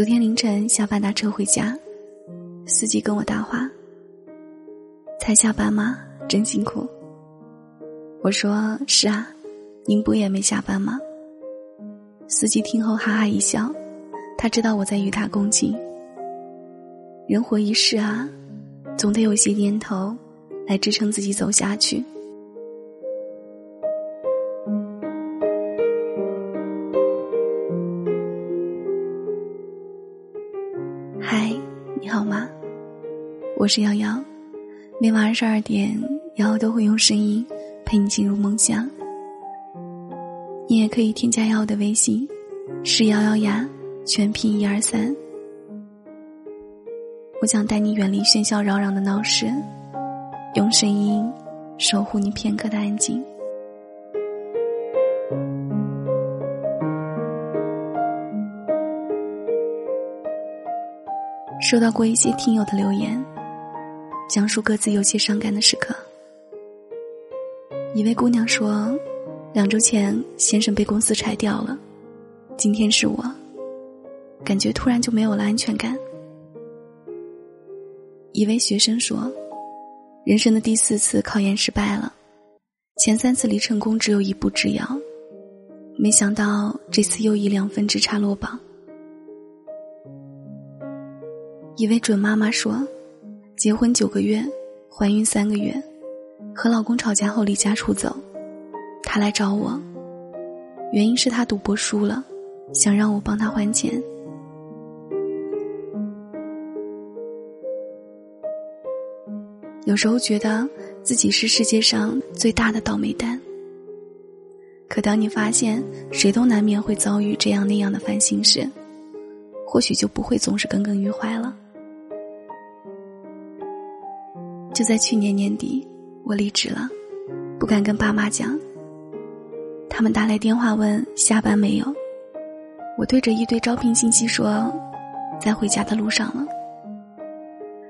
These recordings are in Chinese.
昨天凌晨下班打车回家，司机跟我搭话：“才下班吗？真辛苦。”我说：“是啊，您不也没下班吗？”司机听后哈哈一笑，他知道我在与他共情。人活一世啊，总得有些年头来支撑自己走下去。你好吗？我是瑶瑶，每晚二十二点，瑶瑶都会用声音陪你进入梦乡。你也可以添加瑶瑶的微信，是瑶瑶呀，全拼一二三。我想带你远离喧嚣扰攘的闹市，用声音守护你片刻的安静。收到过一些听友的留言，讲述各自有些伤感的时刻。一位姑娘说，两周前先生被公司裁掉了，今天是我，感觉突然就没有了安全感。一位学生说，人生的第四次考研失败了，前三次离成功只有一步之遥，没想到这次又以两分之差落榜。一位准妈妈说：“结婚九个月，怀孕三个月，和老公吵架后离家出走。他来找我，原因是他赌博输了，想让我帮他还钱。有时候觉得自己是世界上最大的倒霉蛋。可当你发现谁都难免会遭遇这样那样的烦心事，或许就不会总是耿耿于怀了。”就在去年年底，我离职了，不敢跟爸妈讲。他们打来电话问下班没有，我对着一堆招聘信息说，在回家的路上了。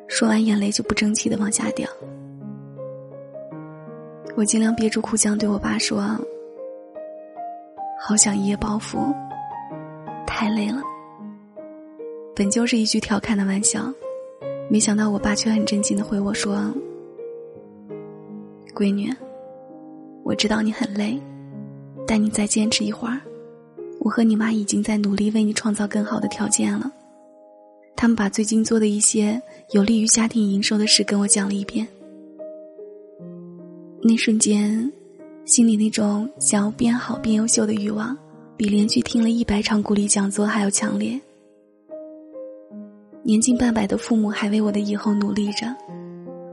说完，眼泪就不争气的往下掉。我尽量憋住哭腔，对我爸说：“好想一夜暴富，太累了。”本就是一句调侃的玩笑。没想到我爸却很震惊的回我说：“闺女，我知道你很累，但你再坚持一会儿，我和你妈已经在努力为你创造更好的条件了。”他们把最近做的一些有利于家庭营收的事跟我讲了一遍。那瞬间，心里那种想要变好、变优秀的欲望，比连续听了一百场鼓励讲座还要强烈。年近半百的父母还为我的以后努力着，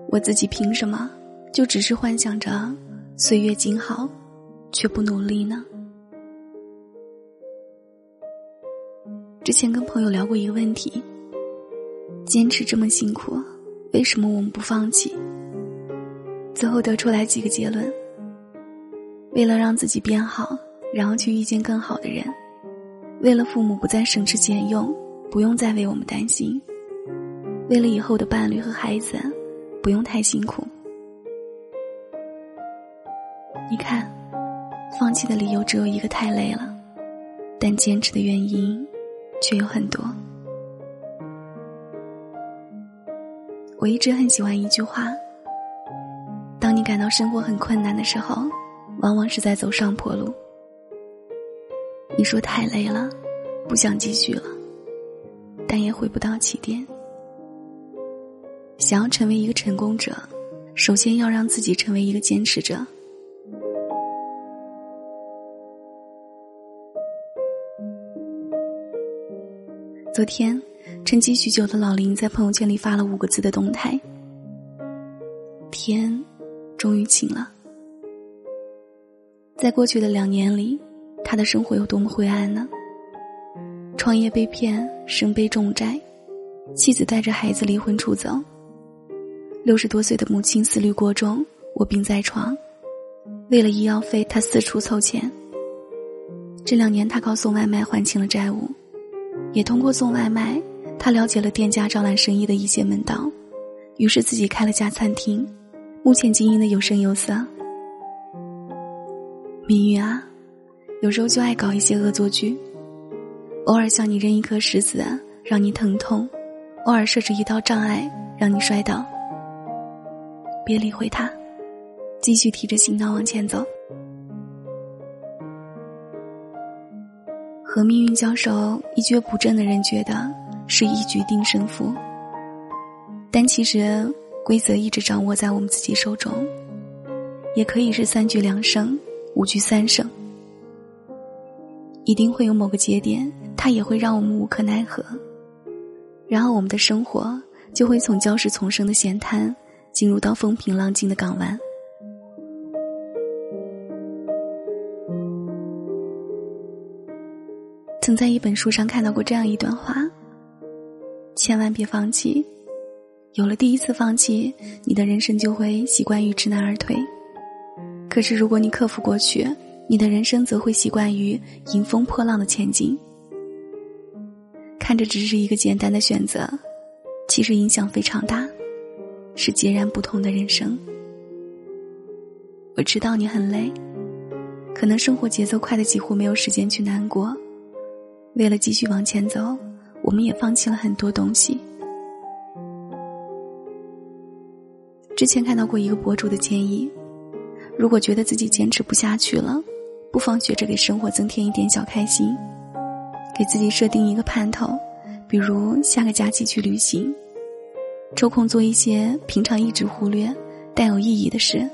我自己凭什么就只是幻想着岁月静好，却不努力呢？之前跟朋友聊过一个问题：坚持这么辛苦，为什么我们不放弃？最后得出来几个结论：为了让自己变好，然后去遇见更好的人；为了父母不再省吃俭用。不用再为我们担心，为了以后的伴侣和孩子，不用太辛苦。你看，放弃的理由只有一个太累了，但坚持的原因却有很多。我一直很喜欢一句话：当你感到生活很困难的时候，往往是在走上坡路。你说太累了，不想继续了。但也回不到起点。想要成为一个成功者，首先要让自己成为一个坚持者。昨天，沉寂许久的老林在朋友圈里发了五个字的动态：“天，终于晴了。”在过去的两年里，他的生活有多么灰暗呢？创业被骗，身背重债，妻子带着孩子离婚出走。六十多岁的母亲思虑过重，卧病在床。为了医药费，他四处凑钱。这两年，他靠送外卖还清了债务，也通过送外卖，他了解了店家招揽生意的一些门道，于是自己开了家餐厅，目前经营的有声有色。命运啊，有时候就爱搞一些恶作剧。偶尔向你扔一颗石子，让你疼痛，偶尔设置一道障碍让你摔倒。别理会他，继续提着行囊往前走。和命运交手一蹶不振的人觉得是一局定胜负，但其实规则一直掌握在我们自己手中，也可以是三局两胜，五局三胜。一定会有某个节点，它也会让我们无可奈何。然后我们的生活就会从礁石丛生的险滩，进入到风平浪静的港湾。曾在一本书上看到过这样一段话：千万别放弃，有了第一次放弃，你的人生就会习惯于知难而退。可是如果你克服过去，你的人生则会习惯于迎风破浪的前进。看着只是一个简单的选择，其实影响非常大，是截然不同的人生。我知道你很累，可能生活节奏快的几乎没有时间去难过。为了继续往前走，我们也放弃了很多东西。之前看到过一个博主的建议，如果觉得自己坚持不下去了。不妨学着给生活增添一点小开心，给自己设定一个盼头，比如下个假期去旅行，抽空做一些平常一直忽略、但有意义的事，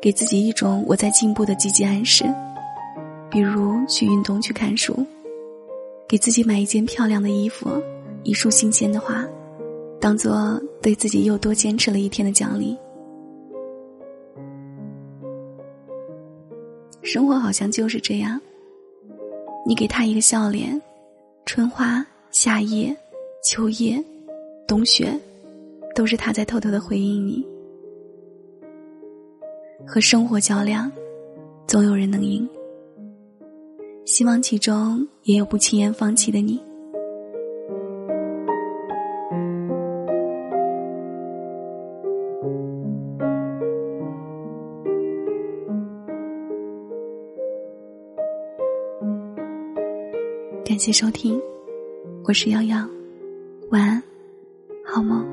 给自己一种我在进步的积极暗示，比如去运动、去看书，给自己买一件漂亮的衣服、一束新鲜的花，当做对自己又多坚持了一天的奖励。生活好像就是这样，你给他一个笑脸，春花、夏夜、秋叶、冬雪，都是他在偷偷的回应你。和生活较量，总有人能赢。希望其中也有不轻言放弃的你。谢收听，我是洋洋，晚安，好梦。